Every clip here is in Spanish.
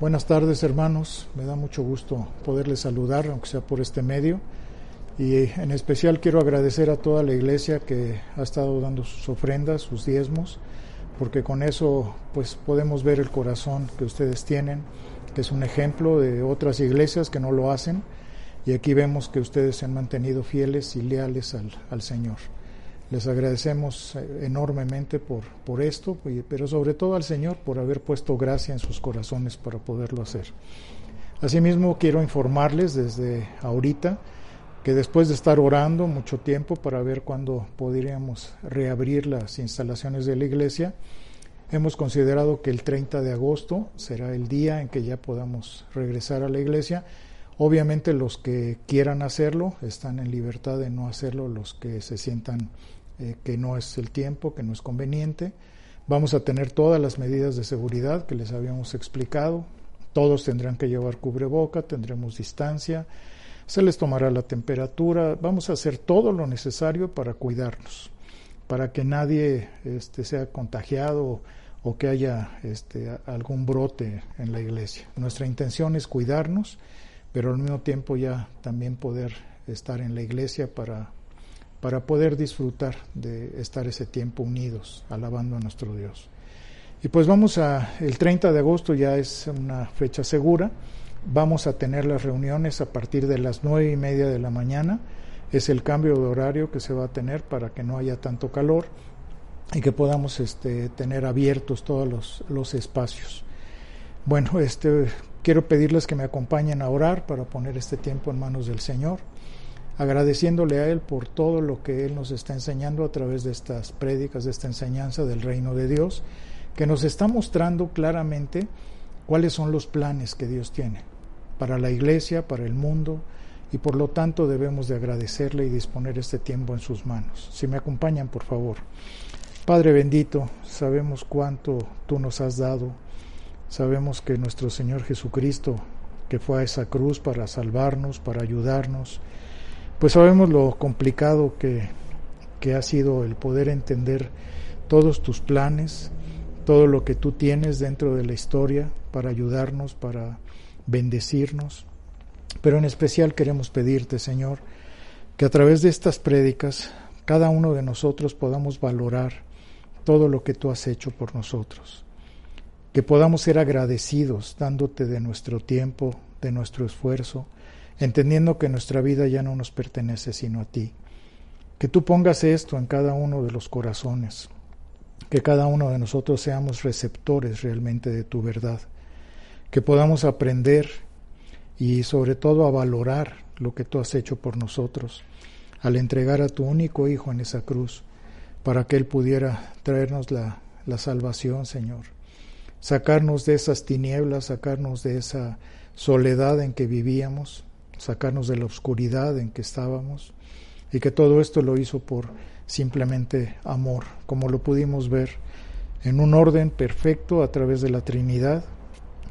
Buenas tardes hermanos, me da mucho gusto poderles saludar, aunque sea por este medio. Y en especial quiero agradecer a toda la iglesia que ha estado dando sus ofrendas, sus diezmos, porque con eso pues podemos ver el corazón que ustedes tienen, que es un ejemplo de otras iglesias que no lo hacen. Y aquí vemos que ustedes se han mantenido fieles y leales al, al Señor. Les agradecemos eh, enormemente por, por esto, pero sobre todo al Señor por haber puesto gracia en sus corazones para poderlo hacer. Asimismo, quiero informarles desde ahorita que después de estar orando mucho tiempo para ver cuándo podríamos reabrir las instalaciones de la iglesia, hemos considerado que el 30 de agosto será el día en que ya podamos regresar a la iglesia. Obviamente los que quieran hacerlo están en libertad de no hacerlo, los que se sientan eh, que no es el tiempo, que no es conveniente. Vamos a tener todas las medidas de seguridad que les habíamos explicado. Todos tendrán que llevar cubreboca, tendremos distancia, se les tomará la temperatura. Vamos a hacer todo lo necesario para cuidarnos, para que nadie este, sea contagiado o que haya este, algún brote en la iglesia. Nuestra intención es cuidarnos, pero al mismo tiempo ya también poder estar en la iglesia para para poder disfrutar de estar ese tiempo unidos, alabando a nuestro Dios. Y pues vamos a, el 30 de agosto ya es una fecha segura, vamos a tener las reuniones a partir de las nueve y media de la mañana, es el cambio de horario que se va a tener para que no haya tanto calor y que podamos este, tener abiertos todos los, los espacios. Bueno, este, quiero pedirles que me acompañen a orar para poner este tiempo en manos del Señor agradeciéndole a Él por todo lo que Él nos está enseñando a través de estas prédicas, de esta enseñanza del reino de Dios, que nos está mostrando claramente cuáles son los planes que Dios tiene para la iglesia, para el mundo, y por lo tanto debemos de agradecerle y disponer este tiempo en sus manos. Si me acompañan, por favor. Padre bendito, sabemos cuánto tú nos has dado, sabemos que nuestro Señor Jesucristo, que fue a esa cruz para salvarnos, para ayudarnos, pues sabemos lo complicado que, que ha sido el poder entender todos tus planes, todo lo que tú tienes dentro de la historia para ayudarnos, para bendecirnos. Pero en especial queremos pedirte, Señor, que a través de estas prédicas cada uno de nosotros podamos valorar todo lo que tú has hecho por nosotros. Que podamos ser agradecidos dándote de nuestro tiempo, de nuestro esfuerzo, entendiendo que nuestra vida ya no nos pertenece sino a ti. Que tú pongas esto en cada uno de los corazones, que cada uno de nosotros seamos receptores realmente de tu verdad, que podamos aprender y sobre todo a valorar lo que tú has hecho por nosotros, al entregar a tu único Hijo en esa cruz, para que Él pudiera traernos la, la salvación, Señor, sacarnos de esas tinieblas, sacarnos de esa soledad en que vivíamos, sacarnos de la oscuridad en que estábamos y que todo esto lo hizo por simplemente amor, como lo pudimos ver en un orden perfecto a través de la Trinidad,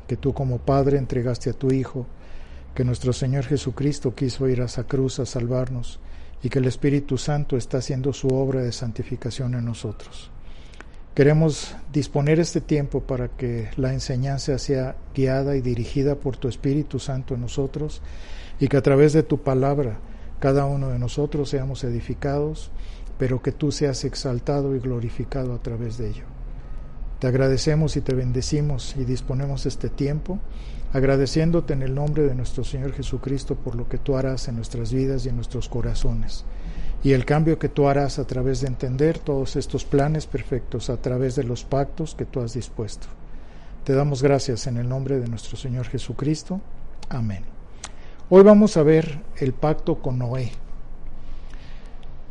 que tú como Padre entregaste a tu Hijo, que nuestro Señor Jesucristo quiso ir a esa cruz a salvarnos y que el Espíritu Santo está haciendo su obra de santificación en nosotros. Queremos disponer este tiempo para que la enseñanza sea guiada y dirigida por tu Espíritu Santo en nosotros y que a través de tu palabra cada uno de nosotros seamos edificados, pero que tú seas exaltado y glorificado a través de ello. Te agradecemos y te bendecimos y disponemos este tiempo, agradeciéndote en el nombre de nuestro Señor Jesucristo por lo que tú harás en nuestras vidas y en nuestros corazones, y el cambio que tú harás a través de entender todos estos planes perfectos, a través de los pactos que tú has dispuesto. Te damos gracias en el nombre de nuestro Señor Jesucristo. Amén. Hoy vamos a ver el pacto con Noé.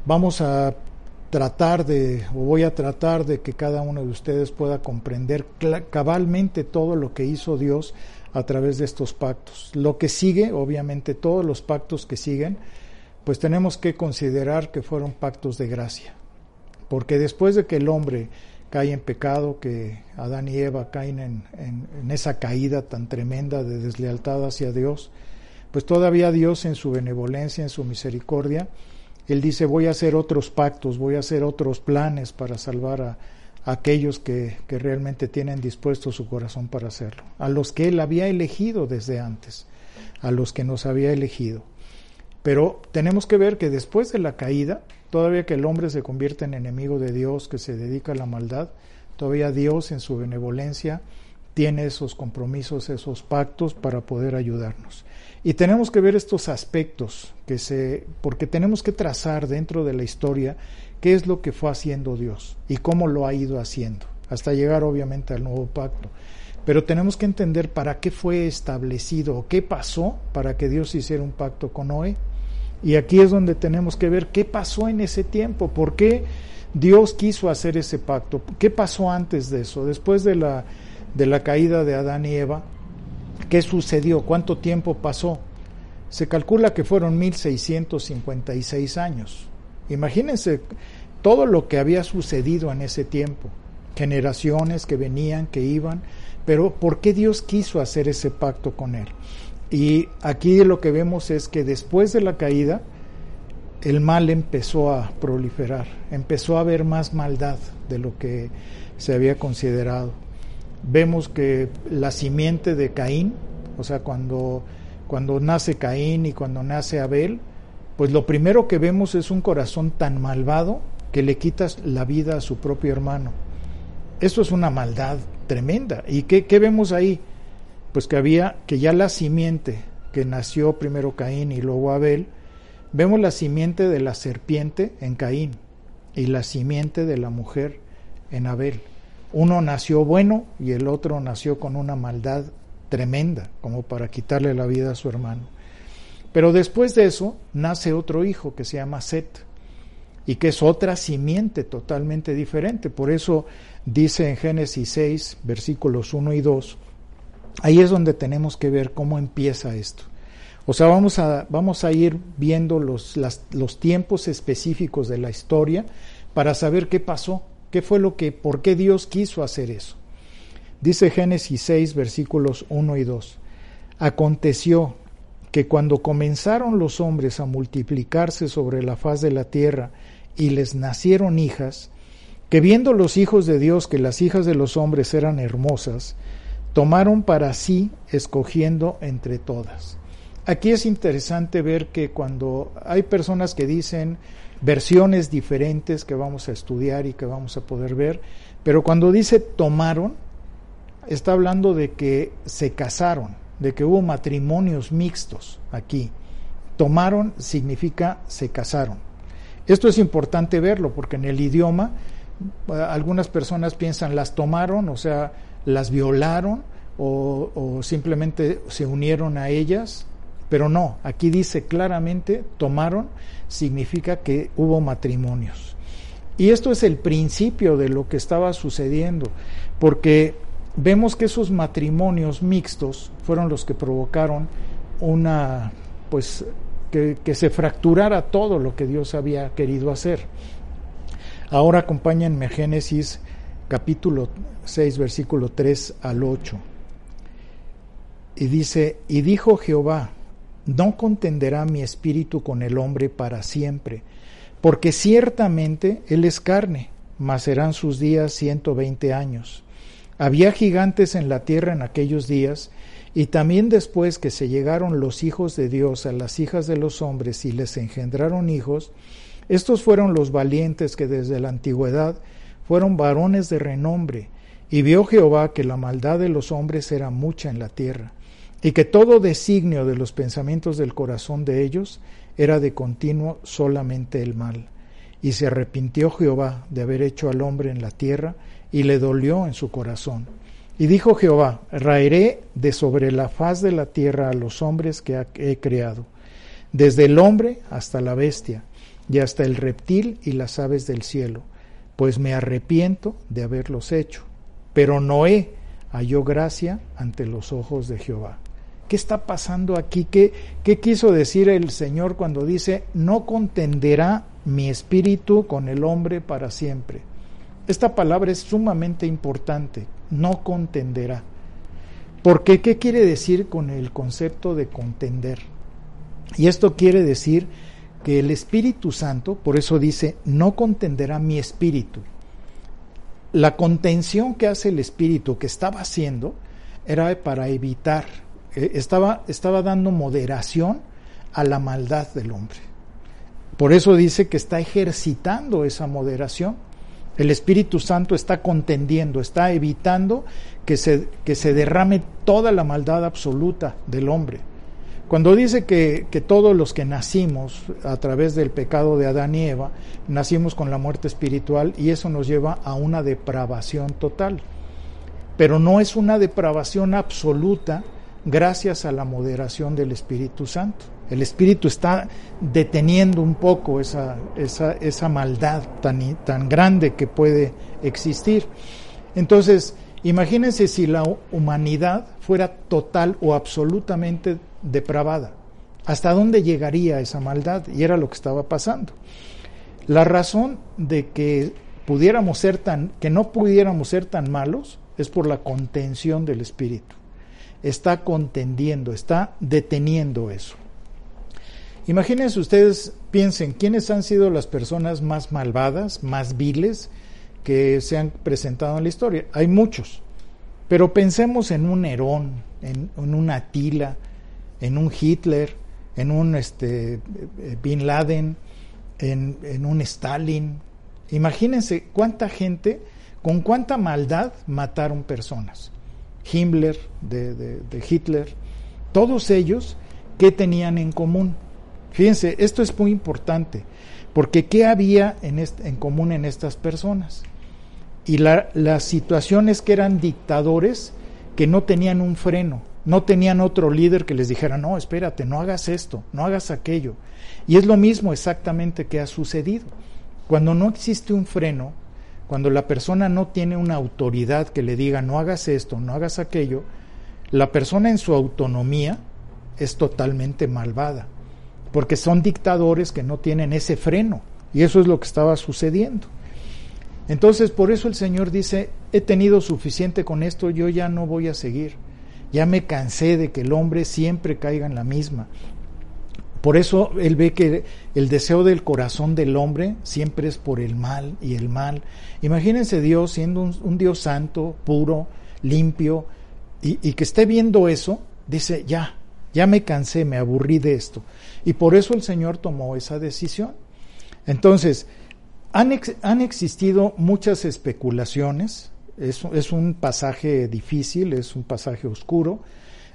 Vamos a tratar de, o voy a tratar de que cada uno de ustedes pueda comprender cabalmente todo lo que hizo Dios a través de estos pactos. Lo que sigue, obviamente todos los pactos que siguen, pues tenemos que considerar que fueron pactos de gracia. Porque después de que el hombre cae en pecado, que Adán y Eva caen en, en esa caída tan tremenda de deslealtad hacia Dios, pues todavía Dios en su benevolencia, en su misericordia, él dice, voy a hacer otros pactos, voy a hacer otros planes para salvar a, aquellos que, que, realmente tienen dispuesto su corazón para hacerlo, a los que Él había elegido desde antes, a los que nos había elegido. Pero tenemos que ver que después de la caída, todavía que el hombre se convierte en enemigo de Dios, que se dedica a la maldad, todavía Dios en su benevolencia tiene esos compromisos, esos pactos para poder ayudarnos. Y tenemos que ver estos aspectos que se porque tenemos que trazar dentro de la historia qué es lo que fue haciendo Dios y cómo lo ha ido haciendo, hasta llegar obviamente al nuevo pacto. Pero tenemos que entender para qué fue establecido o qué pasó para que Dios hiciera un pacto con Noé. Y aquí es donde tenemos que ver qué pasó en ese tiempo, por qué Dios quiso hacer ese pacto, qué pasó antes de eso, después de la, de la caída de Adán y Eva, ¿Qué sucedió? ¿Cuánto tiempo pasó? Se calcula que fueron 1656 años. Imagínense todo lo que había sucedido en ese tiempo. Generaciones que venían, que iban, pero ¿por qué Dios quiso hacer ese pacto con él? Y aquí lo que vemos es que después de la caída, el mal empezó a proliferar, empezó a haber más maldad de lo que se había considerado vemos que la simiente de Caín, o sea, cuando, cuando nace Caín y cuando nace Abel, pues lo primero que vemos es un corazón tan malvado que le quitas la vida a su propio hermano. Esto es una maldad tremenda. ¿Y qué, qué vemos ahí? Pues que había, que ya la simiente que nació primero Caín y luego Abel, vemos la simiente de la serpiente en Caín y la simiente de la mujer en Abel. Uno nació bueno y el otro nació con una maldad tremenda, como para quitarle la vida a su hermano. Pero después de eso nace otro hijo que se llama Set y que es otra simiente totalmente diferente. Por eso dice en Génesis 6, versículos 1 y 2, ahí es donde tenemos que ver cómo empieza esto. O sea, vamos a, vamos a ir viendo los, los tiempos específicos de la historia para saber qué pasó ¿Qué fue lo que, por qué Dios quiso hacer eso? Dice Génesis 6, versículos 1 y 2. Aconteció que cuando comenzaron los hombres a multiplicarse sobre la faz de la tierra y les nacieron hijas, que viendo los hijos de Dios que las hijas de los hombres eran hermosas, tomaron para sí escogiendo entre todas. Aquí es interesante ver que cuando hay personas que dicen, versiones diferentes que vamos a estudiar y que vamos a poder ver, pero cuando dice tomaron, está hablando de que se casaron, de que hubo matrimonios mixtos aquí. Tomaron significa se casaron. Esto es importante verlo porque en el idioma algunas personas piensan las tomaron, o sea, las violaron o, o simplemente se unieron a ellas pero no, aquí dice claramente, tomaron, significa que hubo matrimonios. Y esto es el principio de lo que estaba sucediendo, porque vemos que esos matrimonios mixtos fueron los que provocaron una, pues, que, que se fracturara todo lo que Dios había querido hacer. Ahora acompáñenme a Génesis capítulo 6, versículo 3 al 8. Y dice, y dijo Jehová, no contenderá mi espíritu con el hombre para siempre, porque ciertamente él es carne, mas serán sus días ciento veinte años. Había gigantes en la tierra en aquellos días, y también después que se llegaron los hijos de Dios a las hijas de los hombres y les engendraron hijos, estos fueron los valientes que desde la antigüedad fueron varones de renombre, y vio Jehová que la maldad de los hombres era mucha en la tierra, y que todo designio de los pensamientos del corazón de ellos era de continuo solamente el mal. Y se arrepintió Jehová de haber hecho al hombre en la tierra, y le dolió en su corazón. Y dijo Jehová, raeré de sobre la faz de la tierra a los hombres que he creado, desde el hombre hasta la bestia, y hasta el reptil y las aves del cielo, pues me arrepiento de haberlos hecho. Pero Noé halló gracia ante los ojos de Jehová. ¿Qué está pasando aquí? ¿Qué, ¿Qué, quiso decir el Señor cuando dice, no contenderá mi espíritu con el hombre para siempre? Esta palabra es sumamente importante, no contenderá. Porque, ¿qué quiere decir con el concepto de contender? Y esto quiere decir que el Espíritu Santo, por eso dice, no contenderá mi espíritu. La contención que hace el Espíritu, que estaba haciendo, era para evitar, eh, estaba, estaba dando moderación a la maldad del hombre. Por eso dice que está ejercitando esa moderación. El Espíritu Santo está contendiendo, está evitando que se, que se derrame toda la maldad absoluta del hombre. Cuando dice que, que, todos los que nacimos a través del pecado de Adán y Eva, nacimos con la muerte espiritual y eso nos lleva a una depravación total. Pero no es una depravación absoluta gracias a la moderación del Espíritu Santo. El Espíritu está deteniendo un poco esa, esa, esa maldad tan, tan grande que puede existir. Entonces, imagínense si la humanidad fuera total o absolutamente depravada. ¿Hasta dónde llegaría esa maldad? Y era lo que estaba pasando. La razón de que pudiéramos ser tan, que no pudiéramos ser tan malos, es por la contención del espíritu. Está contendiendo, está deteniendo eso. Imagínense ustedes, piensen, ¿quiénes han sido las personas más malvadas, más viles que se han presentado en la historia? Hay muchos, pero pensemos en un Herón, en, en un Atila, en un Hitler, en un este, Bin Laden, en, en un Stalin. Imagínense cuánta gente, con cuánta maldad mataron personas. Himmler, de, de, Hitler, todos ellos, ¿qué tenían en común? Fíjense, esto es muy importante, porque ¿qué había en, en común en estas personas? Y la, las situaciones que eran dictadores que no tenían un freno, no tenían otro líder que les dijera, no, espérate, no hagas esto, no hagas aquello. Y es lo mismo exactamente que ha sucedido. Cuando no existe un freno, cuando la persona no tiene una autoridad que le diga, no hagas esto, no hagas aquello, la persona en su autonomía es totalmente malvada, porque son dictadores que no tienen ese freno. Y eso es lo que estaba sucediendo. Entonces, por eso el Señor dice, he tenido suficiente con esto, yo ya no voy a seguir. Ya me cansé de que el hombre siempre caiga en la misma. Por eso él ve que el deseo del corazón del hombre siempre es por el mal y el mal. Imagínense Dios siendo un, Dios santo, puro, limpio, y, que esté viendo eso, dice, ya, ya me cansé, me aburrí de esto. Y por eso el Señor tomó esa decisión. Entonces, han, han existido muchas especulaciones es, es, un pasaje difícil, es un pasaje oscuro,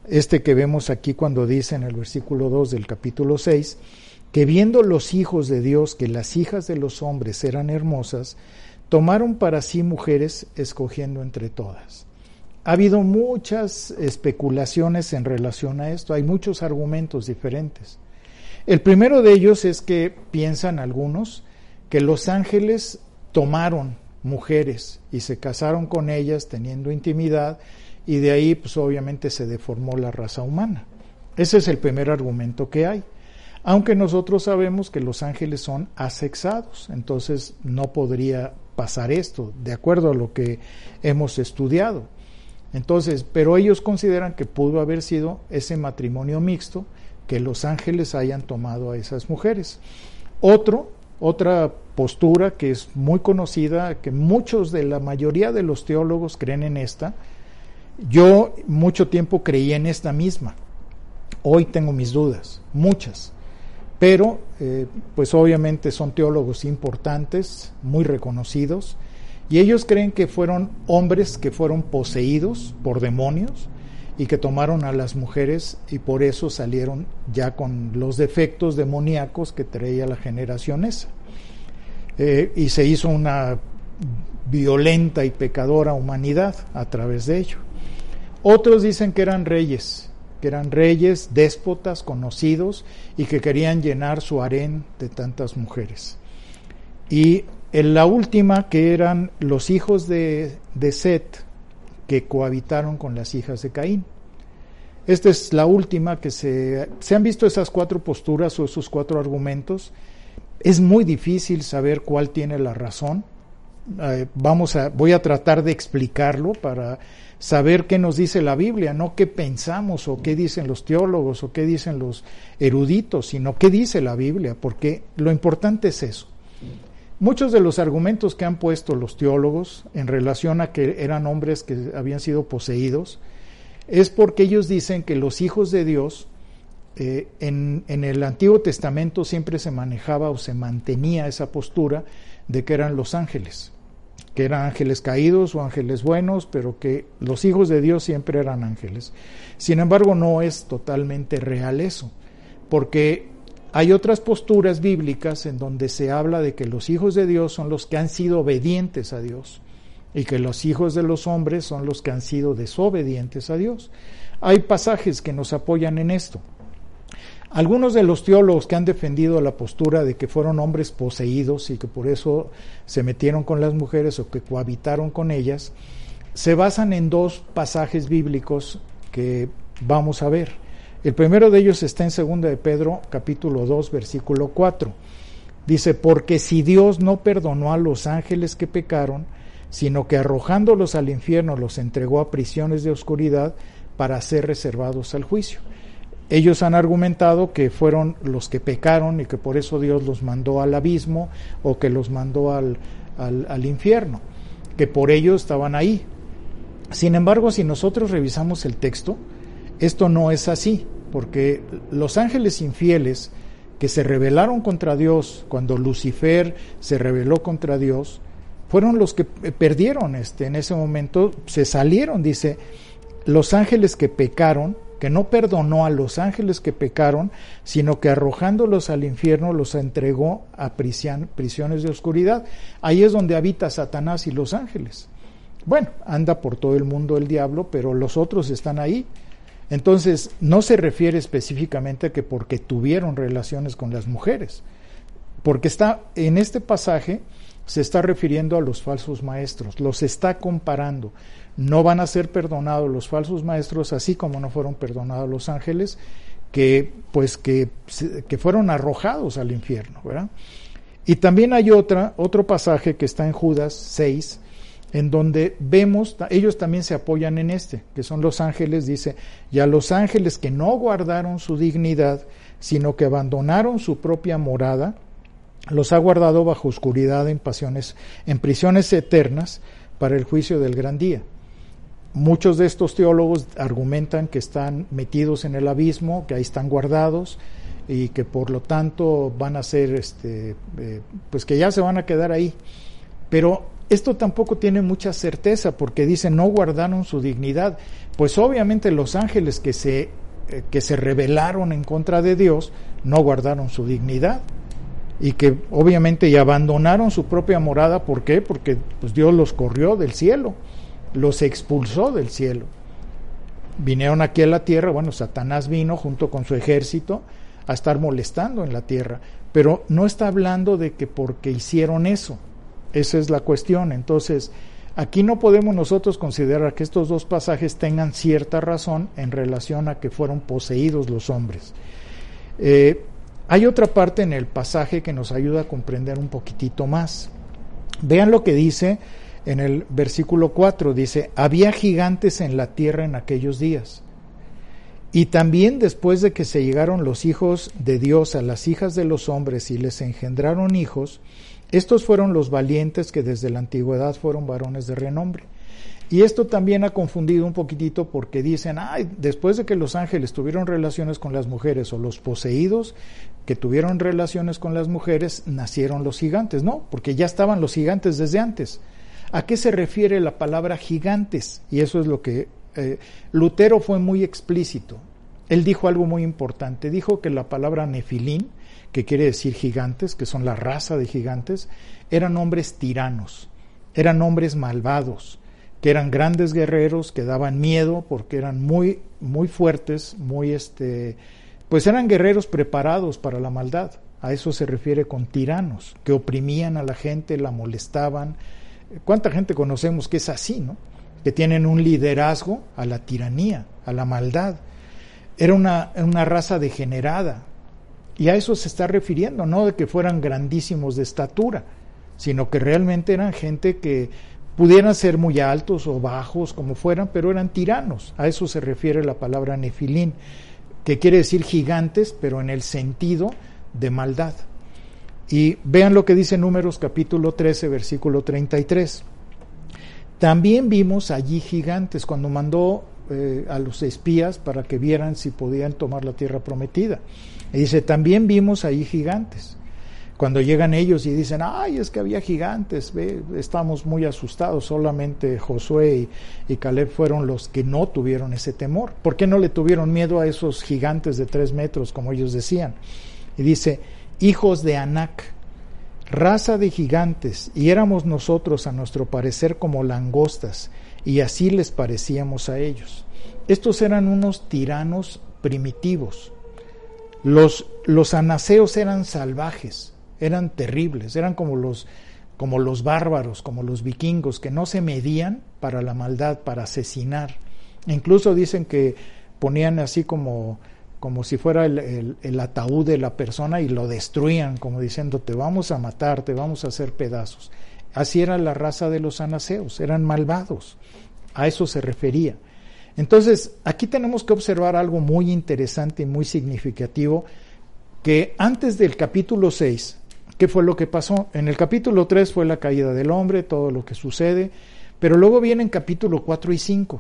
este que vemos aquí cuando dice en el versículo 2 del capítulo 6, que viendo los hijos de Dios que las hijas de los hombres eran hermosas, tomaron para sí mujeres escogiendo entre todas. Ha habido muchas especulaciones en relación a esto, hay muchos argumentos diferentes. El primero de ellos es que piensan algunos que los ángeles tomaron mujeres y se casaron con ellas teniendo intimidad y de ahí pues obviamente se deformó la raza humana. Ese es el primer argumento que hay. Aunque nosotros sabemos que los ángeles son asexados, entonces no podría pasar esto, de acuerdo a lo que hemos estudiado. Entonces, pero ellos consideran que pudo haber sido ese matrimonio mixto que los ángeles hayan tomado a esas mujeres. Otro otra postura que es muy conocida, que muchos de la mayoría de los teólogos creen en esta. Yo mucho tiempo creí en esta misma. Hoy tengo mis dudas, muchas. Pero, eh, pues obviamente son teólogos importantes, muy reconocidos, y ellos creen que fueron hombres que fueron poseídos por demonios y que tomaron a las mujeres y por eso salieron ya con los defectos demoníacos que traía la generación esa. Eh, y se hizo una violenta y pecadora humanidad a través de ello. Otros dicen que eran reyes, que eran reyes, déspotas, conocidos y que querían llenar su harén de tantas mujeres. Y en la última que eran los hijos de, de Set que cohabitaron con las hijas de Caín. Esta es la última que se, se han visto esas cuatro posturas o esos cuatro argumentos. Es muy difícil saber cuál tiene la razón. Eh, vamos a, voy a tratar de explicarlo para saber qué nos dice la Biblia, no qué pensamos o qué dicen los teólogos o qué dicen los eruditos, sino qué dice la Biblia, porque lo importante es eso. Muchos de los argumentos que han puesto los teólogos en relación a que eran hombres que habían sido poseídos es porque ellos dicen que los hijos de Dios eh, en, en el Antiguo Testamento siempre se manejaba o se mantenía esa postura de que eran los ángeles que eran ángeles caídos o ángeles buenos, pero que los hijos de Dios siempre eran ángeles. Sin embargo, no es totalmente real eso, porque hay otras posturas bíblicas en donde se habla de que los hijos de Dios son los que han sido obedientes a Dios y que los hijos de los hombres son los que han sido desobedientes a Dios. Hay pasajes que nos apoyan en esto. Algunos de los teólogos que han defendido la postura de que fueron hombres poseídos y que por eso se metieron con las mujeres o que cohabitaron con ellas, se basan en dos pasajes bíblicos que vamos a ver. El primero de ellos está en 2 de Pedro, capítulo 2, versículo 4. Dice, porque si Dios no perdonó a los ángeles que pecaron, sino que arrojándolos al infierno los entregó a prisiones de oscuridad para ser reservados al juicio. Ellos han argumentado que fueron los que pecaron y que por eso Dios los mandó al abismo o que los mandó al, al, infierno, que por ello estaban ahí. Sin embargo, si nosotros revisamos el texto, esto no es así, porque los ángeles infieles que se rebelaron contra Dios cuando Lucifer se rebeló contra Dios, fueron los que perdieron este en ese momento, se salieron, dice, los ángeles que pecaron que no perdonó a los ángeles que pecaron, sino que arrojándolos al infierno los entregó a prisiones de oscuridad. Ahí es donde habita Satanás y los ángeles. Bueno, anda por todo el mundo el diablo, pero los otros están ahí. Entonces, no se refiere específicamente a que porque tuvieron relaciones con las mujeres, porque está en este pasaje se está refiriendo a los falsos maestros, los está comparando no van a ser perdonados los falsos maestros, así como no fueron perdonados los ángeles, que pues que, que fueron arrojados al infierno, ¿verdad? Y también hay otra, otro pasaje que está en Judas 6, en donde vemos, ellos también se apoyan en este, que son los ángeles, dice, y a los ángeles que no guardaron su dignidad, sino que abandonaron su propia morada, los ha guardado bajo oscuridad en pasiones, en prisiones eternas para el juicio del gran día. Muchos de estos teólogos argumentan que están metidos en el abismo, que ahí están guardados y que por lo tanto van a ser, este, eh, pues que ya se van a quedar ahí. Pero esto tampoco tiene mucha certeza porque dice no guardaron su dignidad. Pues obviamente los ángeles que se, eh, que se rebelaron en contra de Dios no guardaron su dignidad y que obviamente y abandonaron su propia morada. ¿Por qué? Porque pues, Dios los corrió del cielo los expulsó del cielo. Vinieron aquí a la tierra, bueno, Satanás vino junto con su ejército a estar molestando en la tierra, pero no está hablando de que porque hicieron eso, esa es la cuestión. Entonces, aquí no podemos nosotros considerar que estos dos pasajes tengan cierta razón en relación a que fueron poseídos los hombres. Eh, hay otra parte en el pasaje que nos ayuda a comprender un poquitito más. Vean lo que dice en el versículo 4 dice, había gigantes en la tierra en aquellos días. Y también después de que se llegaron los hijos de Dios a las hijas de los hombres y les engendraron hijos, estos fueron los valientes que desde la antigüedad fueron varones de renombre. Y esto también ha confundido un poquitito porque dicen, ay, después de que los ángeles tuvieron relaciones con las mujeres o los poseídos que tuvieron relaciones con las mujeres, nacieron los gigantes. No, porque ya estaban los gigantes desde antes. ¿A qué se refiere la palabra gigantes? Y eso es lo que eh, Lutero fue muy explícito. Él dijo algo muy importante. Dijo que la palabra nefilín, que quiere decir gigantes, que son la raza de gigantes, eran hombres tiranos, eran hombres malvados, que eran grandes guerreros, que daban miedo porque eran muy, muy fuertes, muy este, pues eran guerreros preparados para la maldad. A eso se refiere con tiranos, que oprimían a la gente, la molestaban. ¿Cuánta gente conocemos que es así, no? Que tienen un liderazgo a la tiranía, a la maldad. Era una, una raza degenerada. Y a eso se está refiriendo, no de que fueran grandísimos de estatura, sino que realmente eran gente que pudieran ser muy altos o bajos, como fueran, pero eran tiranos. A eso se refiere la palabra nefilín, que quiere decir gigantes, pero en el sentido de maldad. Y vean lo que dice Números capítulo 13, versículo 33. También vimos allí gigantes cuando mandó eh, a los espías para que vieran si podían tomar la tierra prometida. Y dice, también vimos allí gigantes. Cuando llegan ellos y dicen, ay, es que había gigantes, ve, estamos muy asustados, solamente Josué y, Caleb fueron los que no tuvieron ese temor. ¿Por qué no le tuvieron miedo a esos gigantes de tres metros, como ellos decían? Y dice, hijos de Anac, raza de gigantes, y éramos nosotros a nuestro parecer como langostas, y así les parecíamos a ellos. Estos eran unos tiranos primitivos. Los, los anaseos eran salvajes, eran terribles, eran como los, como los bárbaros, como los vikingos, que no se medían para la maldad, para asesinar. Incluso dicen que ponían así como, como si fuera el, ataúd de la persona y lo destruían, como diciendo, te vamos a matar, te vamos a hacer pedazos. Así era la raza de los anaseos, eran malvados. A eso se refería. Entonces, aquí tenemos que observar algo muy interesante y muy significativo, que antes del capítulo 6, ¿qué fue lo que pasó? En el capítulo 3 fue la caída del hombre, todo lo que sucede, pero luego viene en capítulo 4 y 5.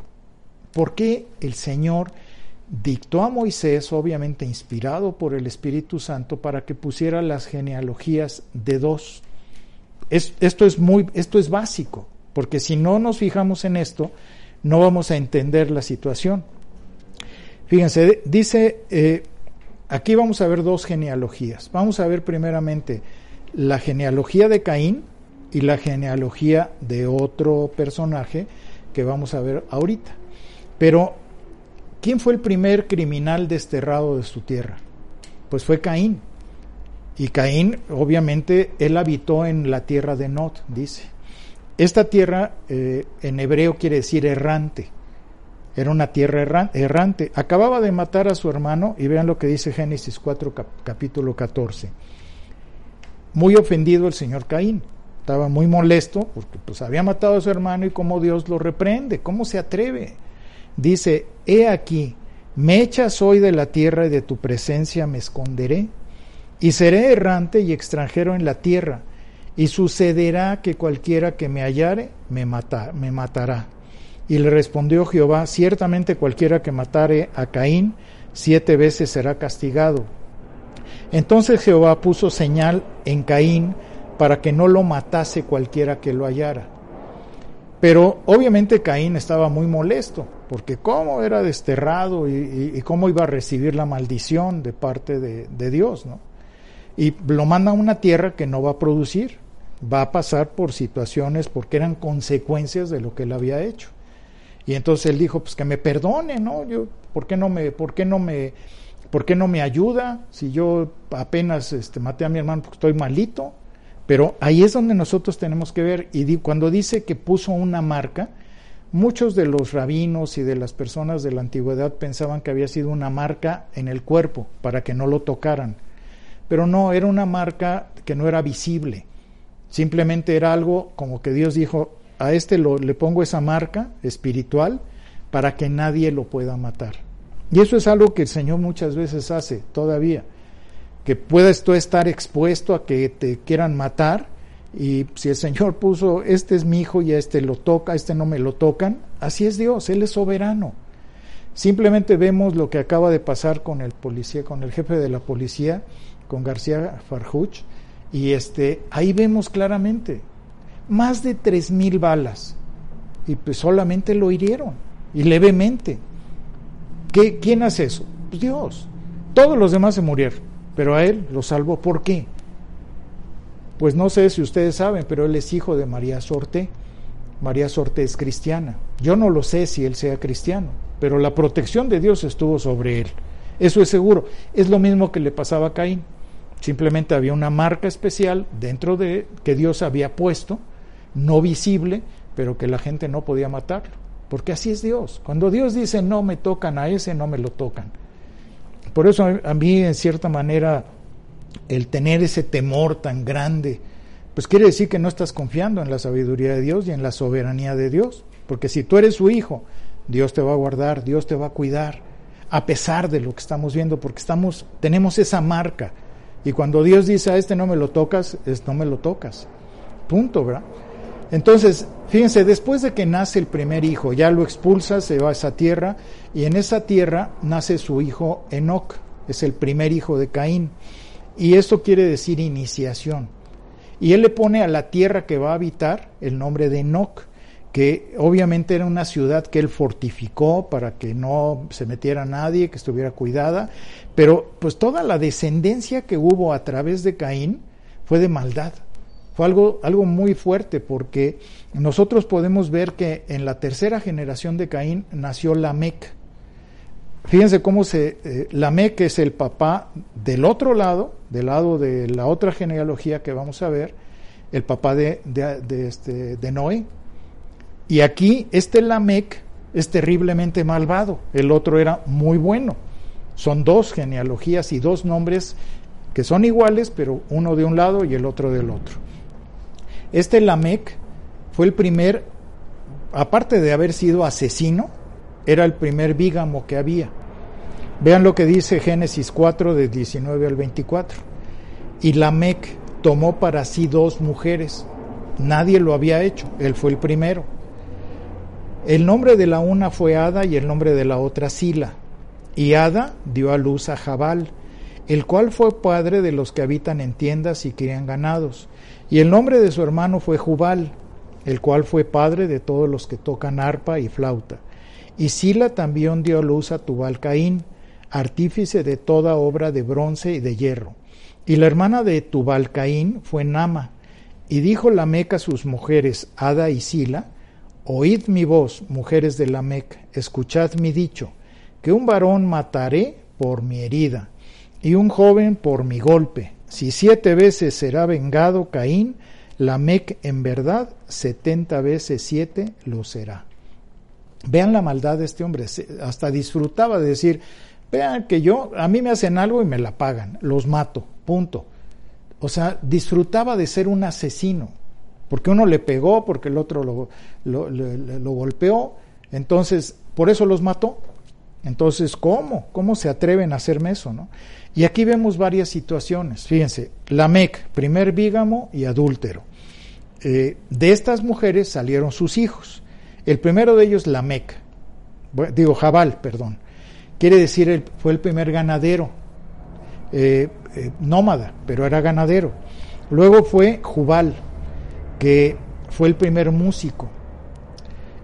¿Por qué el Señor dictó a Moisés, obviamente inspirado por el Espíritu Santo, para que pusiera las genealogías de dos? Es, esto, es muy, esto es básico, porque si no nos fijamos en esto, no vamos a entender la situación. Fíjense, dice, eh, aquí vamos a ver dos genealogías. Vamos a ver primeramente la genealogía de Caín y la genealogía de otro personaje que vamos a ver ahorita. Pero, ¿quién fue el primer criminal desterrado de su tierra? Pues fue Caín. Y Caín, obviamente, él habitó en la tierra de Nod, dice. Esta tierra eh, en hebreo quiere decir errante. Era una tierra errante. Acababa de matar a su hermano y vean lo que dice Génesis 4 capítulo 14. Muy ofendido el señor Caín. Estaba muy molesto porque pues había matado a su hermano y cómo Dios lo reprende, cómo se atreve. Dice, he aquí, me echas hoy de la tierra y de tu presencia me esconderé y seré errante y extranjero en la tierra y sucederá que cualquiera que me hallare me, me matará. Y le respondió Jehová, ciertamente cualquiera que matare a Caín, siete veces será castigado. Entonces Jehová puso señal en Caín para que no lo matase cualquiera que lo hallara. Pero obviamente Caín estaba muy molesto, porque cómo era desterrado y, cómo iba a recibir la maldición de parte de, de Dios, ¿no? y lo manda a una tierra que no va a producir, va a pasar por situaciones porque eran consecuencias de lo que él había hecho. Y entonces él dijo, pues que me perdone, ¿no? Yo, ¿por qué no me, por qué no me, por qué no me ayuda si yo apenas este, maté a mi hermano porque estoy malito? Pero ahí es donde nosotros tenemos que ver, y cuando dice que puso una marca, muchos de los rabinos y de las personas de la antigüedad pensaban que había sido una marca en el cuerpo para que no lo tocaran pero no, era una marca que no era visible. Simplemente era algo como que Dios dijo, a este lo, le pongo esa marca espiritual para que nadie lo pueda matar. Y eso es algo que el Señor muchas veces hace todavía, que puedas tú estar expuesto a que te quieran matar y si el Señor puso, este es mi hijo y este lo toca, este no me lo tocan, así es Dios, Él es soberano. Simplemente vemos lo que acaba de pasar con el policía, con el jefe de la policía, con García Farjuch, y este, ahí vemos claramente más de tres mil balas, y pues solamente lo hirieron, y levemente. ¿Qué, ¿Quién hace eso? Pues Dios. Todos los demás se murieron, pero a él lo salvó. ¿Por qué? Pues no sé si ustedes saben, pero él es hijo de María Sorte, María Sorte es cristiana. Yo no lo sé si él sea cristiano, pero la protección de Dios estuvo sobre él. Eso es seguro. Es lo mismo que le pasaba a Caín. Simplemente había una marca especial dentro de que Dios había puesto, no visible, pero que la gente no podía matarlo. Porque así es Dios. Cuando Dios dice no me tocan a ese, no me lo tocan. Por eso a mí, en cierta manera, el tener ese temor tan grande, pues quiere decir que no estás confiando en la sabiduría de Dios y en la soberanía de Dios. Porque si tú eres su hijo, Dios te va a guardar, Dios te va a cuidar, a pesar de lo que estamos viendo, porque estamos, tenemos esa marca. Y cuando Dios dice a este no me lo tocas, es no me lo tocas. Punto, ¿verdad? Entonces, fíjense, después de que nace el primer hijo, ya lo expulsa, se va a esa tierra, y en esa tierra nace su hijo Enoch, es el primer hijo de Caín. Y esto quiere decir iniciación. Y él le pone a la tierra que va a habitar el nombre de Enoch, que obviamente era una ciudad que él fortificó para que no se metiera nadie, que estuviera cuidada, pero pues toda la descendencia que hubo a través de Caín fue de maldad. Fue algo, algo muy fuerte porque nosotros podemos ver que en la tercera generación de Caín nació Lamec. Fíjense cómo se. Eh, es el papá del otro lado, del lado de la otra genealogía que vamos a ver, el papá de, de, este, de Noé. Y aquí este Lamec es terriblemente malvado, el otro era muy bueno. Son dos genealogías y dos nombres que son iguales, pero uno de un lado y el otro del otro. Este Lamec fue el primer, aparte de haber sido asesino, era el primer bígamo que había. Vean lo que dice Génesis 4 de 19 al 24. Y Lamec tomó para sí dos mujeres. Nadie lo había hecho, él fue el primero. El nombre de la una fue Ada y el nombre de la otra Sila. Y Ada dio a luz a Jabal, el cual fue padre de los que habitan en tiendas y crían ganados. Y el nombre de su hermano fue Jubal, el cual fue padre de todos los que tocan arpa y flauta. Y Sila también dio luz a Tubal Caín, artífice de toda obra de bronce y de hierro. Y la hermana de Tubal Caín fue Nama. Y dijo Lamec a sus mujeres, Ada y Sila, Oíd mi voz, mujeres de Lamec, escuchad mi dicho, que un varón mataré por mi herida, y un joven por mi golpe, si siete veces será vengado Caín, Lamec en verdad setenta veces siete lo será. Vean la maldad de este hombre, hasta disfrutaba de decir, vean que yo, a mí me hacen algo y me la pagan, los mato, punto. O sea, disfrutaba de ser un asesino, porque uno le pegó, porque el otro lo, lo, lo golpeó, entonces, por eso los mató. Entonces, ¿cómo? ¿Cómo se atreven a hacerme eso? ¿no? Y aquí vemos varias situaciones. Fíjense, Lamec, primer bígamo y adúltero. Eh, de estas mujeres salieron sus hijos. El primero de ellos, Lamec, digo Jabal, perdón. Quiere decir, fue el primer ganadero, eh, eh, nómada, pero era ganadero. Luego fue Jubal, que fue el primer músico.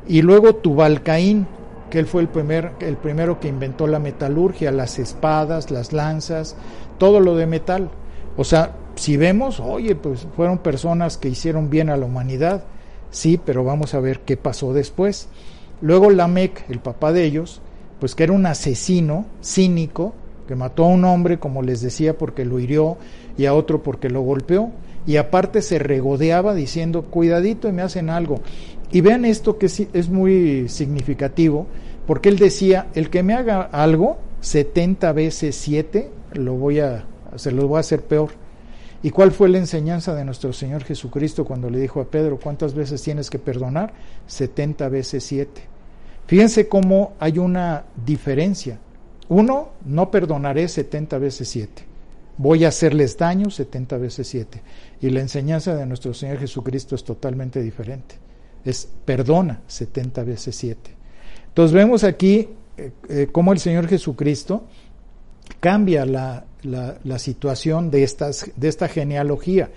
Y luego Tubalcaín, que él fue el, primer, el primero que inventó la metalurgia, las espadas, las lanzas, todo lo de metal. O sea, si vemos, oye, pues fueron personas que hicieron bien a la humanidad, sí, pero vamos a ver qué pasó después. Luego Lamec, el papá de ellos, pues que era un asesino cínico, que mató a un hombre, como les decía, porque lo hirió y a otro porque lo golpeó, y aparte se regodeaba diciendo, cuidadito y me hacen algo. Y vean esto que es muy significativo, porque él decía, el que me haga algo 70 veces 7, lo voy a, se lo voy a hacer peor. ¿Y cuál fue la enseñanza de nuestro Señor Jesucristo cuando le dijo a Pedro, ¿cuántas veces tienes que perdonar? 70 veces 7. Fíjense cómo hay una diferencia. Uno, no perdonaré 70 veces 7. Voy a hacerles daño 70 veces 7. Y la enseñanza de nuestro Señor Jesucristo es totalmente diferente es perdona 70 veces 7. Entonces vemos aquí eh, eh, cómo el Señor Jesucristo cambia la, la, situación de, estas, de esta genealogía.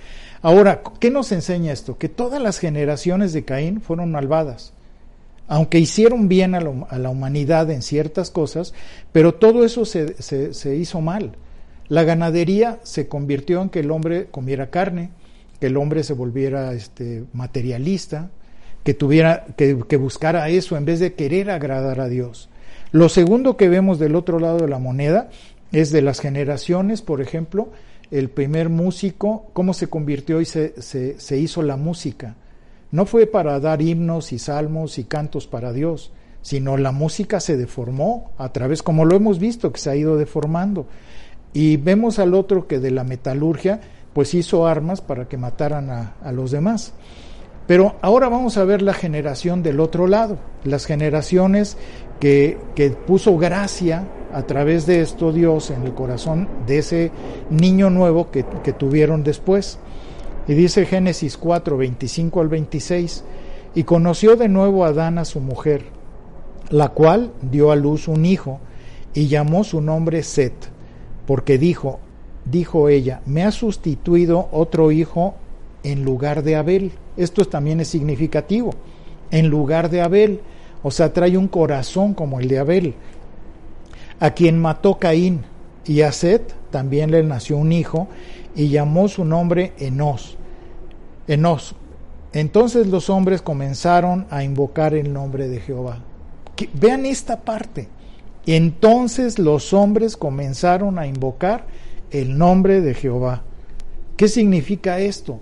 Ahora, ¿qué nos enseña esto? Que todas las generaciones de Caín fueron malvadas, aunque hicieron bien a, la humanidad en ciertas cosas, pero todo eso se, se, se hizo mal. La ganadería se convirtió en que el hombre comiera carne, que el hombre se volviera este, materialista, que tuviera, que, buscara eso en vez de querer agradar a Dios. Lo segundo que vemos del otro lado de la moneda es de las generaciones, por ejemplo, el primer músico, cómo se convirtió y se, se, se, hizo la música. No fue para dar himnos y salmos y cantos para Dios, sino la música se deformó a través, como lo hemos visto, que se ha ido deformando. Y vemos al otro que de la metalurgia, pues hizo armas para que mataran a, a los demás. Pero ahora vamos a ver la generación del otro lado, las generaciones que, que, puso gracia a través de esto Dios en el corazón de ese niño nuevo que, que tuvieron después. Y dice Génesis 4, 25 al 26, y conoció de nuevo a Adán a su mujer, la cual dio a luz un hijo, y llamó su nombre Set, porque dijo, dijo ella, me ha sustituido otro hijo en lugar de Abel. Esto también es significativo. En lugar de Abel, o sea, trae un corazón como el de Abel, a quien mató Caín, y a Set también le nació un hijo, y llamó su nombre Enos. Enos. Entonces los hombres comenzaron a invocar el nombre de Jehová. Vean esta parte. Entonces los hombres comenzaron a invocar el nombre de Jehová. ¿Qué significa esto?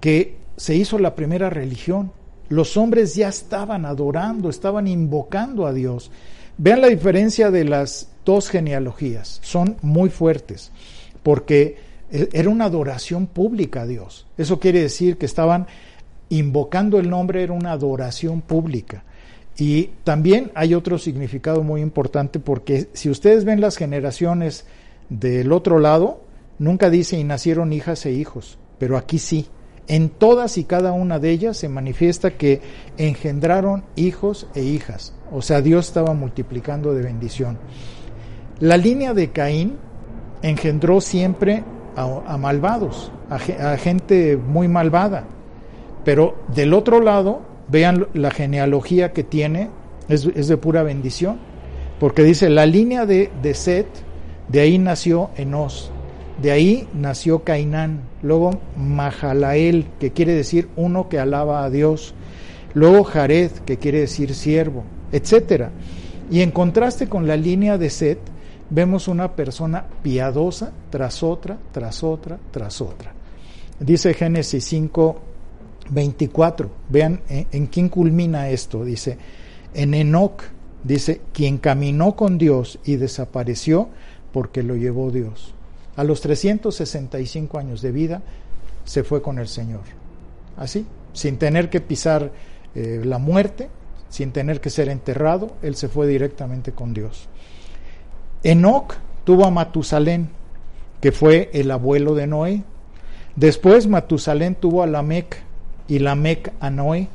Que se hizo la primera religión. Los hombres ya estaban adorando, estaban invocando a Dios. Vean la diferencia de las dos genealogías. Son muy fuertes porque era una adoración pública a Dios. Eso quiere decir que estaban invocando el nombre, era una adoración pública. Y también hay otro significado muy importante porque si ustedes ven las generaciones del otro lado, nunca dice y nacieron hijas e hijos, pero aquí sí. En todas y cada una de ellas se manifiesta que engendraron hijos e hijas. O sea, Dios estaba multiplicando de bendición. La línea de Caín engendró siempre a, malvados, a, gente muy malvada. Pero del otro lado, vean la genealogía que tiene, es, es, de pura bendición. Porque dice, la línea de, de Set, de ahí nació Enos, de ahí nació Cainán, luego Mahalael, que quiere decir uno que alaba a Dios, luego Jared, que quiere decir siervo, etc. Y en contraste con la línea de Set, vemos una persona piadosa tras otra, tras otra, tras otra. Dice Génesis 5, 24, vean en, en quién culmina esto, dice, en Enoch, dice, quien caminó con Dios y desapareció porque lo llevó Dios. A los 365 años de vida se fue con el Señor. Así, sin tener que pisar eh, la muerte, sin tener que ser enterrado, él se fue directamente con Dios. Enoch tuvo a Matusalén, que fue el abuelo de Noé. Después Matusalén tuvo a Lamec y Lamec a Noé.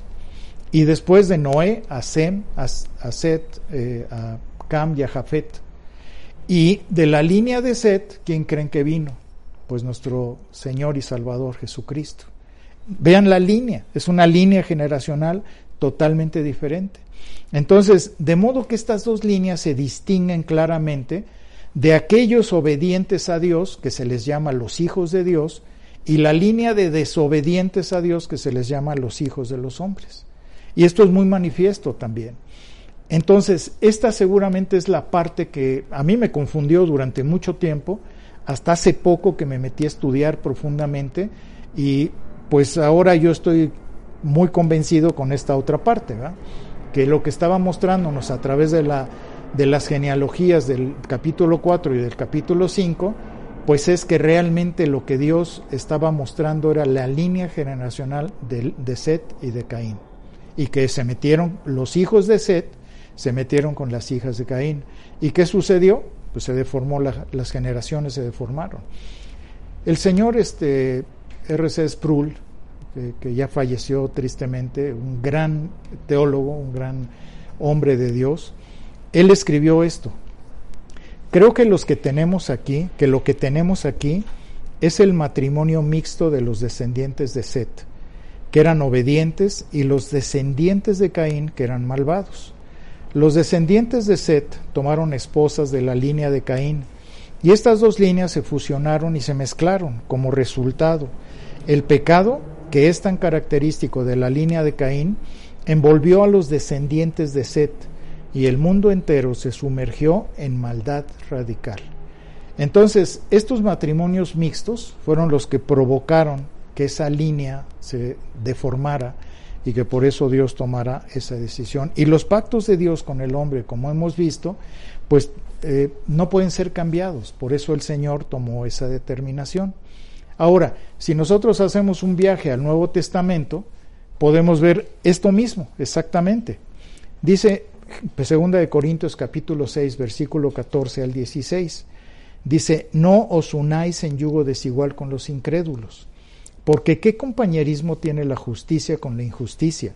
Y después de Noé a Sem, a, a Set, eh, a Cam y a Jafet. Y de la línea de Set, ¿quién creen que vino? Pues nuestro Señor y Salvador Jesucristo. Vean la línea, es una línea generacional totalmente diferente. Entonces, de modo que estas dos líneas se distinguen claramente de aquellos obedientes a Dios, que se les llama los hijos de Dios, y la línea de desobedientes a Dios, que se les llama los hijos de los hombres. Y esto es muy manifiesto también. Entonces, esta seguramente es la parte que a mí me confundió durante mucho tiempo, hasta hace poco que me metí a estudiar profundamente y pues ahora yo estoy muy convencido con esta otra parte, ¿verdad? que lo que estaba mostrándonos a través de, la, de las genealogías del capítulo 4 y del capítulo 5, pues es que realmente lo que Dios estaba mostrando era la línea generacional de, de y de Caín, y que se metieron los hijos de Set, se metieron con las hijas de Caín. ¿Y qué sucedió? Pues se deformó, la, las generaciones se deformaron. El señor este, R.C. Sproul, que, que, ya falleció tristemente, un gran teólogo, un gran hombre de Dios, él escribió esto. Creo que los que tenemos aquí, que lo que tenemos aquí es el matrimonio mixto de los descendientes de Set, que eran obedientes, y los descendientes de Caín, que eran malvados. Los descendientes de Set tomaron esposas de la línea de Caín, y estas dos líneas se fusionaron y se mezclaron como resultado. El pecado, que es tan característico de la línea de Caín, envolvió a los descendientes de Set y el mundo entero se sumergió en maldad radical. Entonces, estos matrimonios mixtos fueron los que provocaron que esa línea se deformara y que por eso Dios tomara esa decisión. Y los pactos de Dios con el hombre, como hemos visto, pues eh, no pueden ser cambiados. Por eso el Señor tomó esa determinación. Ahora, si nosotros hacemos un viaje al Nuevo Testamento, podemos ver esto mismo, exactamente. Dice Segunda de Corintios capítulo 6, versículo 14 al 16. Dice, no os unáis en yugo desigual con los incrédulos, porque qué compañerismo tiene la justicia con la injusticia,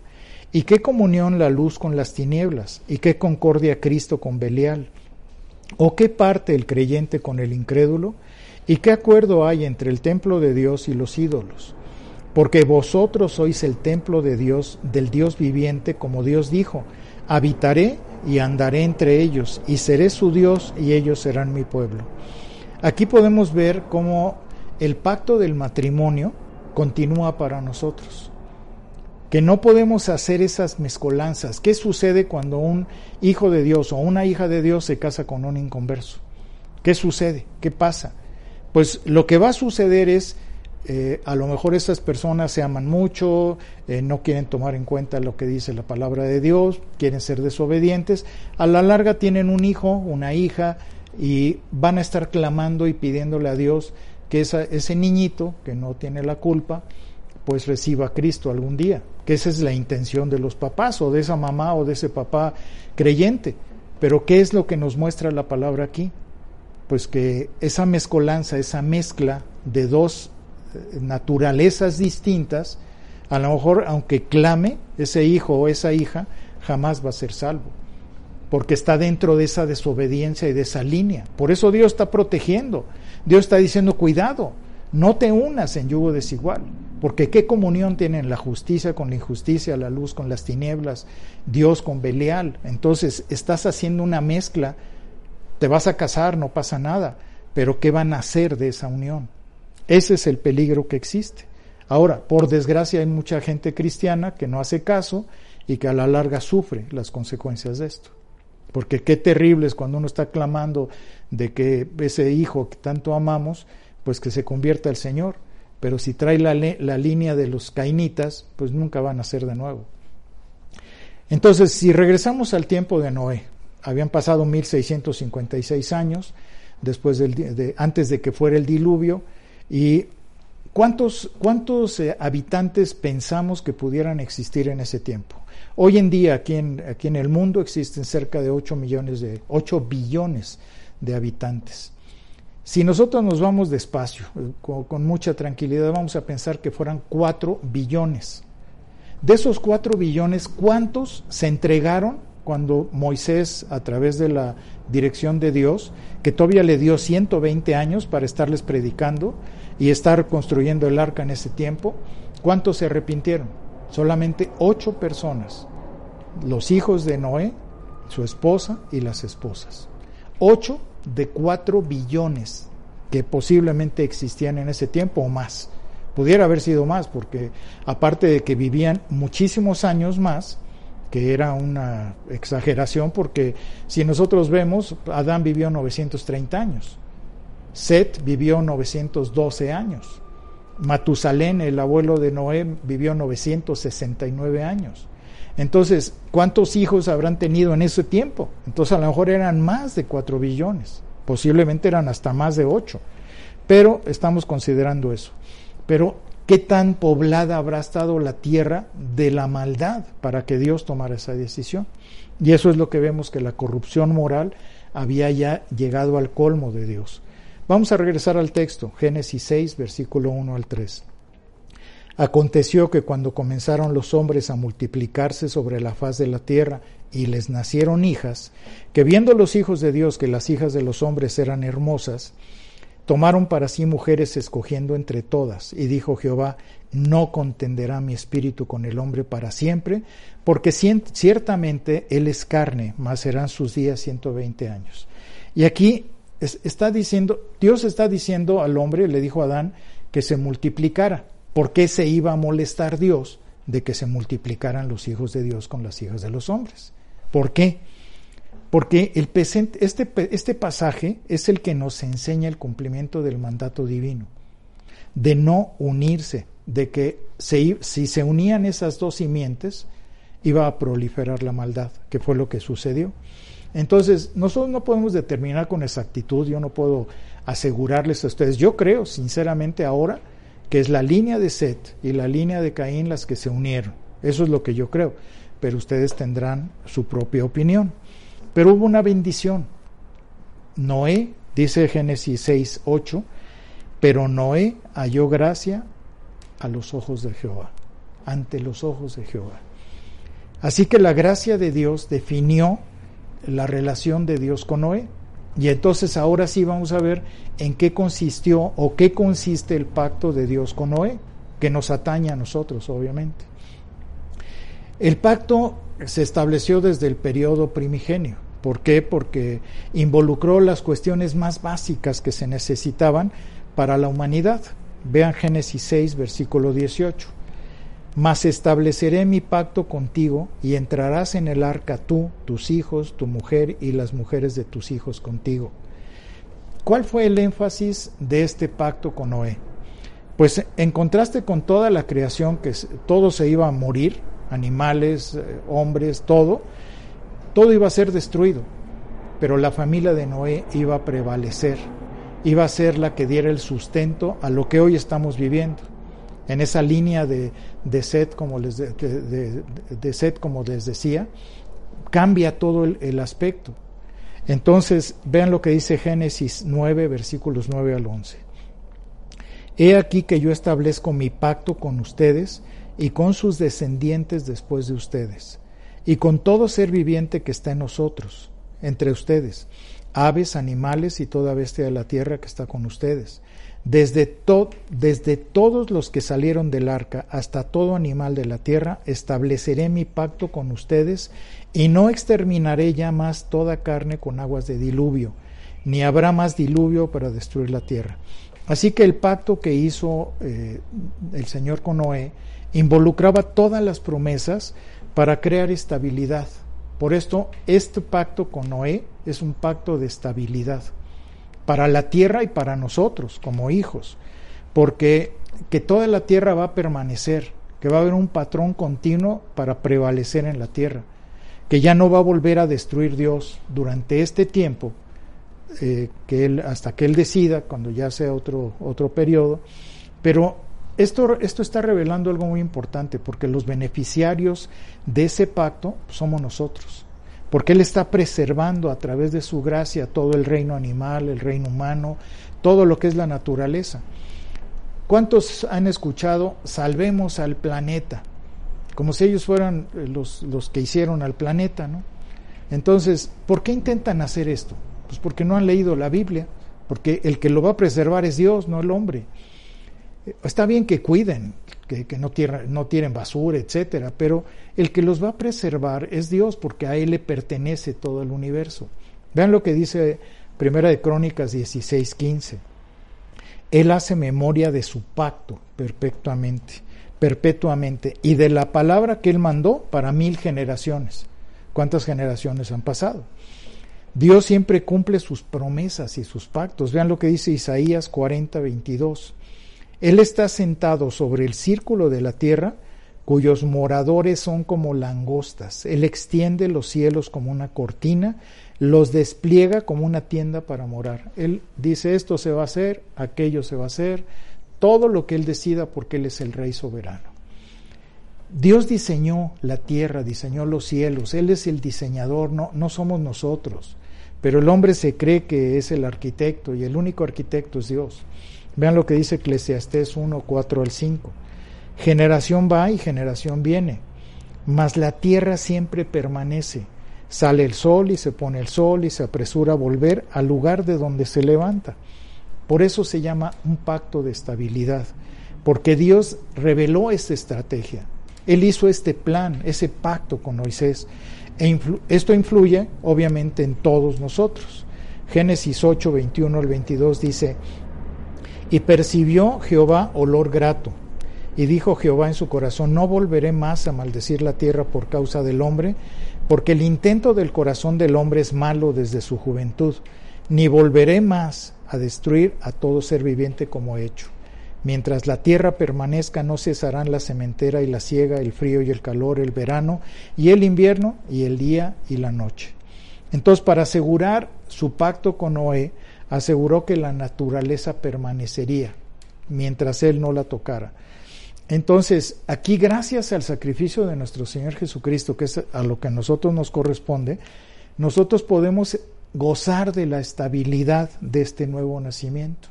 y qué comunión la luz con las tinieblas, y qué concordia Cristo con Belial, o qué parte el creyente con el incrédulo, ¿Y qué acuerdo hay entre el templo de Dios y los ídolos? Porque vosotros sois el templo de Dios, del Dios viviente, como Dios dijo, habitaré y andaré entre ellos, y seré su Dios, y ellos serán mi pueblo. Aquí podemos ver cómo el pacto del matrimonio continúa para nosotros. Que no podemos hacer esas mezcolanzas. ¿Qué sucede cuando un hijo de Dios o una hija de Dios se casa con un inconverso? ¿Qué sucede? ¿Qué pasa? pues lo que va a suceder es, eh, a lo mejor esas personas se aman mucho, eh, no quieren tomar en cuenta lo que dice la palabra de Dios, quieren ser desobedientes, a la larga tienen un hijo, una hija, y van a estar clamando y pidiéndole a Dios que ese niñito, que no tiene la culpa, pues reciba Cristo algún día, que esa es la intención de los papás o de esa mamá o de ese papá creyente. Pero ¿qué es lo que nos muestra la palabra aquí? pues que esa mezcolanza, esa mezcla de dos eh, naturalezas distintas, a lo mejor aunque clame ese hijo o esa hija, jamás va a ser salvo, porque está dentro de esa desobediencia y de esa línea. Por eso Dios está protegiendo, Dios está diciendo, cuidado, no te unas en yugo desigual, porque qué comunión tienen la justicia con la injusticia, la luz con las tinieblas, Dios con Belial. Entonces estás haciendo una mezcla te vas a casar, no pasa nada, pero ¿qué van a hacer de esa unión? Ese es el peligro que existe. Ahora, por desgracia hay mucha gente cristiana que no hace caso y que a la larga sufre las consecuencias de esto. Porque qué terrible es cuando uno está clamando de que ese hijo que tanto amamos, pues que se convierta al Señor. Pero si trae la, la línea de los cainitas, pues nunca van a ser de nuevo. Entonces, si regresamos al tiempo de Noé, habían pasado 1656 años después del, antes de que fuera el diluvio y ¿cuántos, cuántos eh, habitantes pensamos que pudieran existir en ese tiempo? Hoy en día aquí en, aquí en el mundo existen cerca de 8 millones de 8 billones de habitantes. Si nosotros nos vamos despacio, eh, con, con mucha tranquilidad, vamos a pensar que fueran 4 billones. De esos 4 billones, ¿cuántos se entregaron cuando Moisés, a través de la dirección de Dios, que todavía le dio 120 años para estarles predicando y estar construyendo el arca en ese tiempo, ¿cuántos se arrepintieron? Solamente ocho personas, los hijos de Noé, su esposa y las esposas. Ocho de cuatro billones que posiblemente existían en ese tiempo o más. Pudiera haber sido más, porque aparte de que vivían muchísimos años más, que era una exageración porque si nosotros vemos, Adán vivió 930 años, Set vivió 912 años, Matusalén, el abuelo de Noé, vivió 969 años. Entonces, ¿cuántos hijos habrán tenido en ese tiempo? Entonces, a lo mejor eran más de 4 billones, posiblemente eran hasta más de 8, pero estamos considerando eso. Pero ¿Qué tan poblada habrá estado la tierra de la maldad para que Dios tomara esa decisión? Y eso es lo que vemos que la corrupción moral había ya llegado al colmo de Dios. Vamos a regresar al texto, Génesis 6, versículo 1 al 3. Aconteció que cuando comenzaron los hombres a multiplicarse sobre la faz de la tierra y les nacieron hijas, que viendo los hijos de Dios que las hijas de los hombres eran hermosas, Tomaron para sí mujeres escogiendo entre todas, y dijo Jehová, no contenderá mi espíritu con el hombre para siempre, porque ciertamente él es carne, mas serán sus días 120 años. Y aquí está diciendo, Dios está diciendo al hombre, le dijo a Adán, que se multiplicara. ¿Por qué se iba a molestar Dios de que se multiplicaran los hijos de Dios con las hijas de los hombres. ¿Por qué? Porque el este, este pasaje es el que nos enseña el cumplimiento del mandato divino, de no unirse, de que si se unían esas dos simientes, iba a proliferar la maldad, que fue lo que sucedió. Entonces, nosotros no podemos determinar con exactitud, yo no puedo asegurarles a ustedes, yo creo sinceramente ahora que es la línea de Set y la línea de Caín las que se unieron. Eso es lo que yo creo, pero ustedes tendrán su propia opinión. Pero hubo una bendición. Noé, dice Génesis 6, 8, pero Noé halló gracia a los ojos de Jehová, ante los ojos de Jehová. Así que la gracia de Dios definió la relación de Dios con Noé. Y entonces ahora sí vamos a ver en qué consistió o qué consiste el pacto de Dios con Noé, que nos atañe a nosotros, obviamente. El pacto se estableció desde el periodo primigenio. ¿Por qué? Porque involucró las cuestiones más básicas que se necesitaban para la humanidad. Vean Génesis 6, versículo 18. Mas estableceré mi pacto contigo y entrarás en el arca tú, tus hijos, tu mujer y las mujeres de tus hijos contigo. ¿Cuál fue el énfasis de este pacto con Noé? Pues en contraste con toda la creación, que todo se iba a morir, animales, eh, hombres, todo, todo iba a ser destruido, pero la familia de Noé iba a prevalecer, iba a ser la que diera el sustento a lo que hoy estamos viviendo en esa línea de, de set, como les, de, como les decía, cambia todo el, aspecto. Entonces, vean lo que dice Génesis 9, versículos 9 al 11. He aquí que yo establezco mi pacto con ustedes y con sus descendientes después de ustedes, y con todo ser viviente que está en nosotros, entre ustedes, aves, animales y toda bestia de la tierra que está con ustedes desde, desde todos los que salieron del arca hasta todo animal de la tierra, estableceré mi pacto con ustedes y no exterminaré ya más toda carne con aguas de diluvio, ni habrá más diluvio para destruir la tierra. Así que el pacto que hizo eh, el Señor con Noé involucraba todas las promesas para crear estabilidad. Por esto, este pacto con Noé es un pacto de estabilidad para la tierra y para nosotros como hijos, porque que toda la tierra va a permanecer, que va a haber un patrón continuo para prevalecer en la tierra, que ya no va a volver a destruir Dios durante este tiempo, eh, que él, hasta que Él decida, cuando ya sea otro, otro periodo, pero esto, esto está revelando algo muy importante, porque los beneficiarios de ese pacto somos nosotros porque Él está preservando a través de su gracia todo el reino animal, el reino humano, todo lo que es la naturaleza. ¿Cuántos han escuchado salvemos al planeta? Como si ellos fueran eh, los, los que hicieron al planeta, ¿no? Entonces, ¿por qué intentan hacer esto? Pues porque no han leído la Biblia, porque el que lo va a preservar es Dios, no el hombre. Está bien que cuiden, que, no, tiren basura, etcétera, pero el que los va a preservar es Dios, porque a Él le pertenece todo el universo. Vean lo que dice Primera de Crónicas 16, 15. Él hace memoria de su pacto perpetuamente, perpetuamente, y de la palabra que Él mandó para mil generaciones. ¿Cuántas generaciones han pasado? Dios siempre cumple sus promesas y sus pactos. Vean lo que dice Isaías 40, 22. Él está sentado sobre el círculo de la tierra, cuyos moradores son como langostas. Él extiende los cielos como una cortina, los despliega como una tienda para morar. Él dice esto se va a hacer, aquello se va a hacer, todo lo que Él decida porque Él es el Rey soberano. Dios diseñó la tierra, diseñó los cielos, Él es el diseñador, no, no somos nosotros. Pero el hombre se cree que es el arquitecto y el único arquitecto es Dios. Vean lo que dice Eclesiastés 1, 4 al 5. Generación va y generación viene, mas la tierra siempre permanece. Sale el sol y se pone el sol y se apresura a volver al lugar de donde se levanta. Por eso se llama un pacto de estabilidad, porque Dios reveló esta estrategia. Él hizo este plan, ese pacto con Moisés. E esto influye obviamente en todos nosotros. Génesis 8, 21 al 22 dice, y percibió Jehová olor grato, Y dijo Jehová en su corazón, no volveré más a maldecir la tierra por causa del hombre, porque el intento del corazón del hombre es malo desde su juventud, ni volveré más a destruir a todo ser viviente como he hecho. Mientras la tierra permanezca no cesarán la sementera y la siega, el frío y el calor, el verano y el invierno y el día y la noche. Entonces, para asegurar su pacto con Noé, aseguró que la naturaleza permanecería mientras él no la tocara. Entonces, aquí gracias al sacrificio de nuestro Señor Jesucristo, que es a lo que a nosotros nos corresponde, nosotros podemos gozar de la estabilidad de este nuevo nacimiento.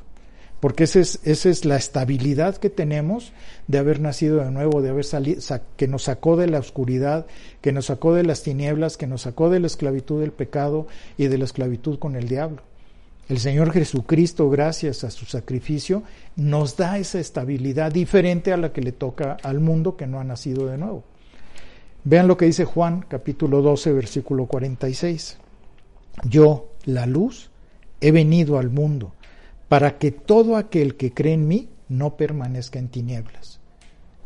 Porque esa es, es la estabilidad que tenemos de haber nacido de nuevo, de haber salido, que nos sacó de la oscuridad, que nos sacó de las tinieblas, que nos sacó de la esclavitud del pecado y de la esclavitud con el diablo. El Señor Jesucristo, gracias a su sacrificio, nos da esa estabilidad diferente a la que le toca al mundo que no ha nacido de nuevo. Vean lo que dice Juan capítulo 12, versículo 46. Yo, la luz, he venido al mundo para que todo aquel que cree en mí no permanezca en tinieblas.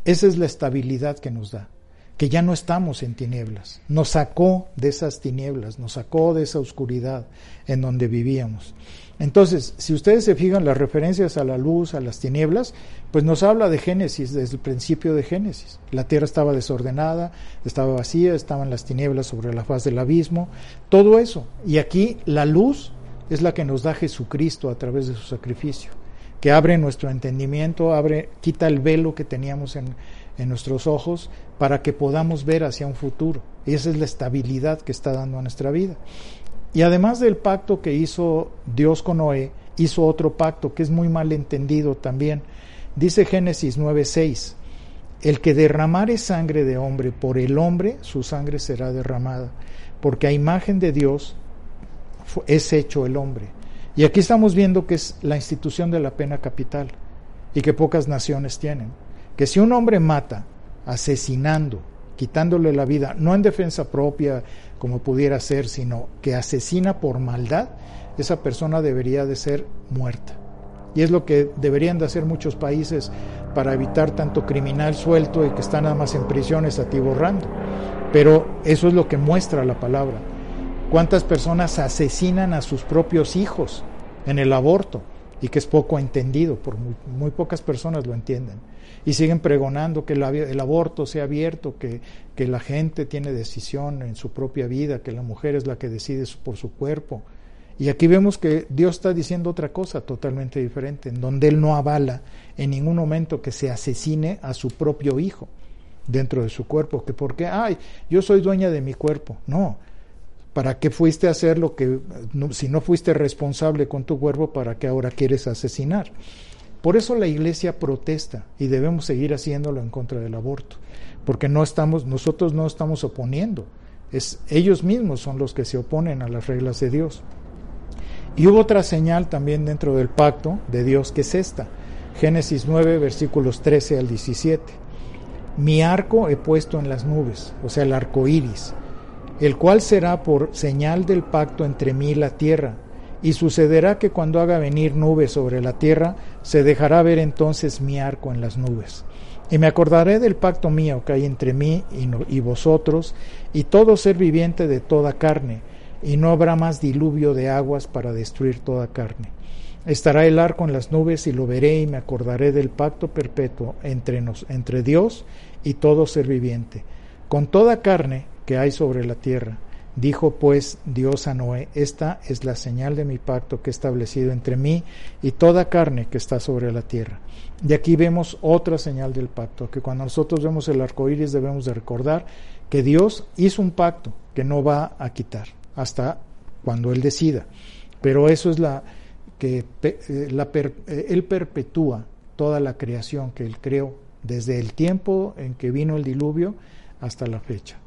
Esa es la estabilidad que nos da que ya no estamos en tinieblas. Nos sacó de esas tinieblas, nos sacó de esa oscuridad en donde vivíamos. Entonces, si ustedes se fijan las referencias a la luz, a las tinieblas, pues nos habla de Génesis, desde el principio de Génesis. La tierra estaba desordenada, estaba vacía, estaban las tinieblas sobre la faz del abismo, todo eso. Y aquí la luz es la que nos da Jesucristo a través de su sacrificio, que abre nuestro entendimiento, abre, quita el velo que teníamos en, en nuestros ojos para que podamos ver hacia un futuro. Y esa es la estabilidad que está dando a nuestra vida. Y además del pacto que hizo Dios con Noé, hizo otro pacto que es muy mal entendido también. Dice Génesis 9:6, el que derramare sangre de hombre por el hombre, su sangre será derramada, porque a imagen de Dios es hecho el hombre. Y aquí estamos viendo que es la institución de la pena capital y que pocas naciones tienen que si un hombre mata asesinando, quitándole la vida, no en defensa propia como pudiera ser, sino que asesina por maldad, esa persona debería de ser muerta. Y es lo que deberían de hacer muchos países para evitar tanto criminal suelto y que está nada más en prisiones atiborrando. Pero eso es lo que muestra la palabra. ¿Cuántas personas asesinan a sus propios hijos en el aborto? Y que es poco entendido, por muy, muy pocas personas lo entienden y siguen pregonando que el aborto sea abierto, que, que la gente tiene decisión en su propia vida, que la mujer es la que decide por su cuerpo. Y aquí vemos que Dios está diciendo otra cosa totalmente diferente, en donde Él no avala en ningún momento que se asesine a su propio hijo dentro de su cuerpo, que porque, ay, yo soy dueña de mi cuerpo. No, ¿para qué fuiste a hacer lo que, si no fuiste responsable con tu cuerpo, para qué ahora quieres asesinar? Por eso la iglesia protesta y debemos seguir haciéndolo en contra del aborto, porque no estamos, nosotros no estamos oponiendo, es, ellos mismos son los que se oponen a las reglas de Dios. Y hubo otra señal también dentro del pacto de Dios que es esta, Génesis 9, versículos 13 al 17. Mi arco he puesto en las nubes, o sea, el arco iris, el cual será por señal del pacto entre mí y la tierra y sucederá que cuando haga venir nubes sobre la tierra, se dejará ver entonces mi arco en las nubes. Y me acordaré del pacto mío que hay entre mí y, vosotros, y todo ser viviente de toda carne, y no habrá más diluvio de aguas para destruir toda carne. Estará el arco en las nubes y lo veré y me acordaré del pacto perpetuo entre, nos, entre Dios y todo ser viviente, con toda carne que hay sobre la tierra Dijo pues Dios a Noé, esta es la señal de mi pacto que he establecido entre mí y toda carne que está sobre la tierra. Y aquí vemos otra señal del pacto, que cuando nosotros vemos el arco iris debemos de recordar que Dios hizo un pacto que no va a quitar hasta cuando Él decida. Pero eso es la que eh, la, eh, Él perpetúa toda la creación que Él creó desde el tiempo en que vino el diluvio hasta la fecha.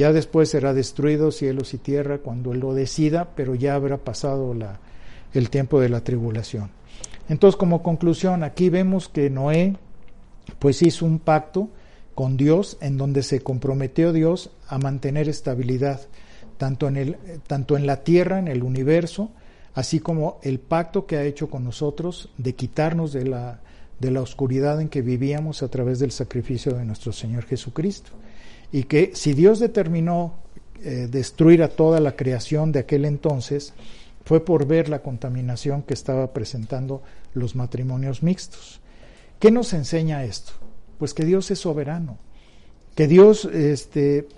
Ya después será destruido cielos y tierra cuando Él lo decida, pero ya habrá pasado la, el tiempo de la tribulación. Entonces, como conclusión, aquí vemos que Noé pues hizo un pacto con Dios en donde se comprometió Dios a mantener estabilidad tanto en, el, tanto en la tierra, en el universo, así como el pacto que ha hecho con nosotros de quitarnos de la, de la oscuridad en que vivíamos a través del sacrificio de nuestro Señor Jesucristo. Y que si Dios determinó eh, destruir a toda la creación de aquel entonces, fue por ver la contaminación que estaba presentando los matrimonios mixtos. ¿Qué nos enseña esto? Pues que Dios es soberano, que Dios, este,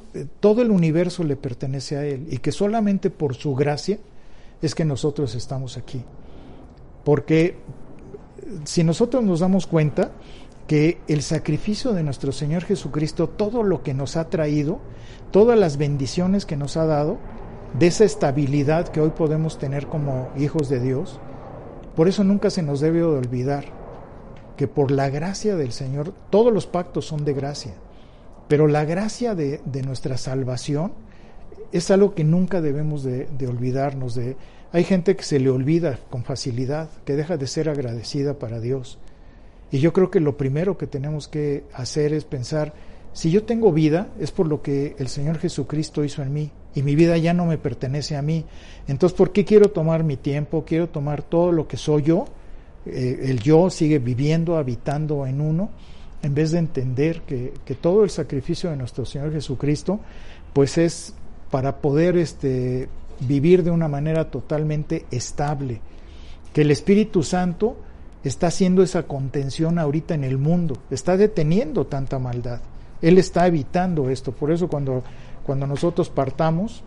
todo el universo le pertenece a Él y que solamente por su gracia es que nosotros estamos aquí. Porque si nosotros nos damos cuenta que el sacrificio de nuestro Señor Jesucristo, todo lo que nos ha traído, todas las bendiciones que nos ha dado, de esa estabilidad que hoy podemos tener como hijos de Dios, por eso nunca se nos debe olvidar que por la gracia del Señor, todos los pactos son de gracia, pero la gracia de, nuestra salvación es algo que nunca debemos de, de olvidarnos de. Hay gente que se le olvida con facilidad, que deja de ser agradecida para Dios. Y yo creo que lo primero que tenemos que hacer es pensar, si yo tengo vida, es por lo que el Señor Jesucristo hizo en mí, y mi vida ya no me pertenece a mí. Entonces, ¿por qué quiero tomar mi tiempo? Quiero tomar todo lo que soy yo. Eh, el yo sigue viviendo, habitando en uno, en vez de entender que, que, todo el sacrificio de nuestro Señor Jesucristo, pues es para poder este, vivir de una manera totalmente estable. Que el Espíritu Santo está haciendo esa contención ahorita en el mundo, está deteniendo tanta maldad. Él está evitando esto. Por eso cuando cuando nosotros partamos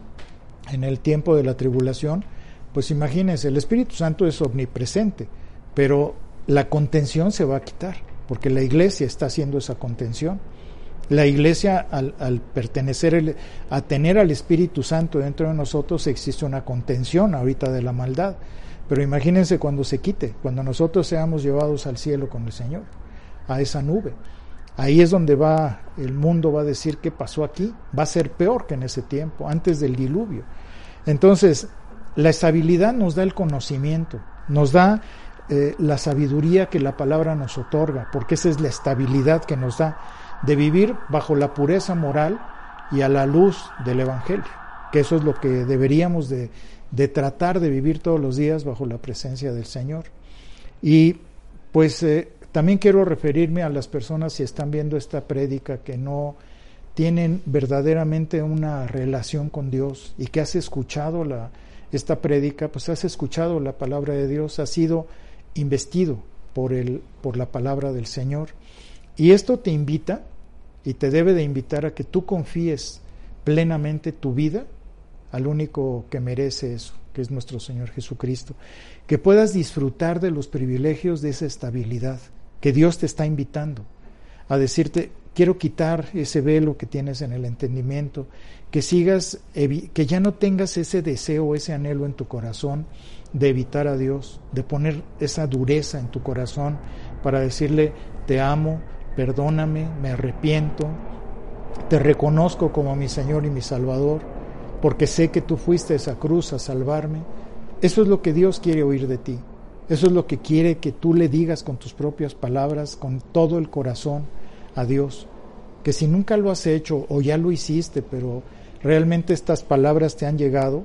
en el tiempo de la tribulación, pues imagínense, el Espíritu Santo es omnipresente, pero la contención se va a quitar, porque la iglesia está haciendo esa contención. La iglesia, al, pertenecer, a tener al Espíritu Santo dentro de nosotros, existe una contención ahorita de la maldad. Pero imagínense cuando se quite, cuando nosotros seamos llevados al cielo con el Señor, a esa nube. Ahí es donde va el mundo va a decir qué pasó aquí, va a ser peor que en ese tiempo, antes del diluvio. Entonces, la estabilidad nos da el conocimiento, nos da eh, la sabiduría que la palabra nos otorga, porque esa es la estabilidad que nos da de vivir bajo la pureza moral y a la luz del Evangelio, que eso es lo que deberíamos de, de tratar de vivir todos los días bajo la presencia del Señor. Y pues eh, también quiero referirme a las personas si están viendo esta prédica que no tienen verdaderamente una relación con Dios y que has escuchado la, esta prédica, pues has escuchado la palabra de Dios, has sido investido por, el, por la palabra del Señor. Y esto te invita y te debe de invitar a que tú confíes plenamente tu vida al único que merece eso, que es nuestro Señor Jesucristo, que puedas disfrutar de los privilegios de esa estabilidad, que Dios te está invitando a decirte, quiero quitar ese velo que tienes en el entendimiento, que sigas, que ya no tengas ese deseo, ese anhelo en tu corazón de evitar a Dios, de poner esa dureza en tu corazón para decirle, te amo, perdóname, me arrepiento, te reconozco como mi Señor y mi Salvador, porque sé que tú fuiste a esa cruz a salvarme. Eso es lo que Dios quiere oír de ti. Eso es lo que quiere que tú le digas con tus propias palabras, con todo el corazón a Dios. Que si nunca lo has hecho o ya lo hiciste, pero realmente estas palabras te han llegado,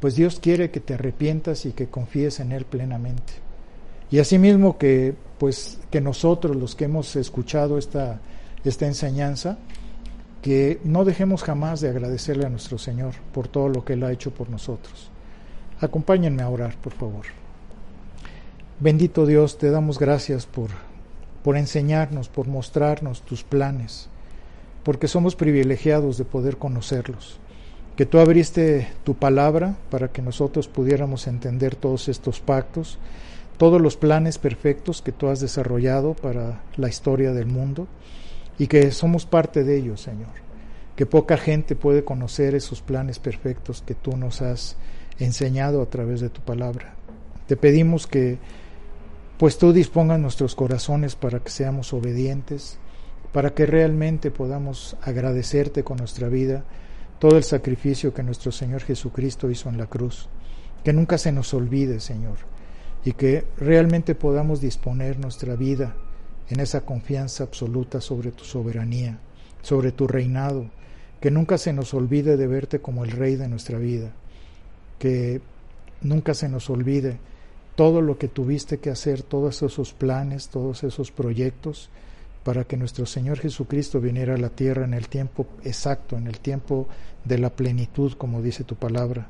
pues Dios quiere que te arrepientas y que confíes en Él plenamente. Y asimismo que pues que nosotros los que hemos escuchado esta, esta enseñanza, que no dejemos jamás de agradecerle a nuestro Señor por todo lo que Él ha hecho por nosotros. Acompáñenme a orar, por favor. Bendito Dios, te damos gracias por, por enseñarnos, por mostrarnos tus planes, porque somos privilegiados de poder conocerlos. Que tú abriste tu palabra para que nosotros pudiéramos entender todos estos pactos, todos los planes perfectos que tú has desarrollado para la historia del mundo y que somos parte de ellos, Señor. Que poca gente puede conocer esos planes perfectos que tú nos has enseñado a través de tu palabra. Te pedimos que pues tú dispongas nuestros corazones para que seamos obedientes, para que realmente podamos agradecerte con nuestra vida todo el sacrificio que nuestro Señor Jesucristo hizo en la cruz. Que nunca se nos olvide, Señor, y que realmente podamos disponer nuestra vida en esa confianza absoluta sobre tu soberanía, sobre tu reinado, que nunca se nos olvide de verte como el Rey de nuestra vida, que nunca se nos olvide todo lo que tuviste que hacer, todos esos planes, todos esos proyectos, para que nuestro Señor Jesucristo viniera a la tierra en el tiempo exacto, en el tiempo de la plenitud, como dice tu palabra,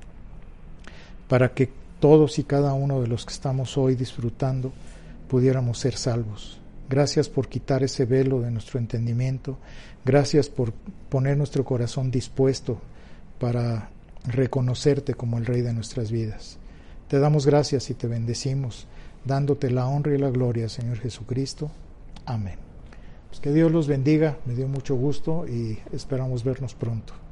para que todos y cada uno de los que estamos hoy disfrutando pudiéramos ser salvos. Gracias por quitar ese velo de nuestro entendimiento. Gracias por poner nuestro corazón dispuesto para reconocerte como el Rey de nuestras vidas. Te damos gracias y te bendecimos, dándote la honra y la gloria, Señor Jesucristo. Amén. Pues que Dios los bendiga, me dio mucho gusto y esperamos vernos pronto.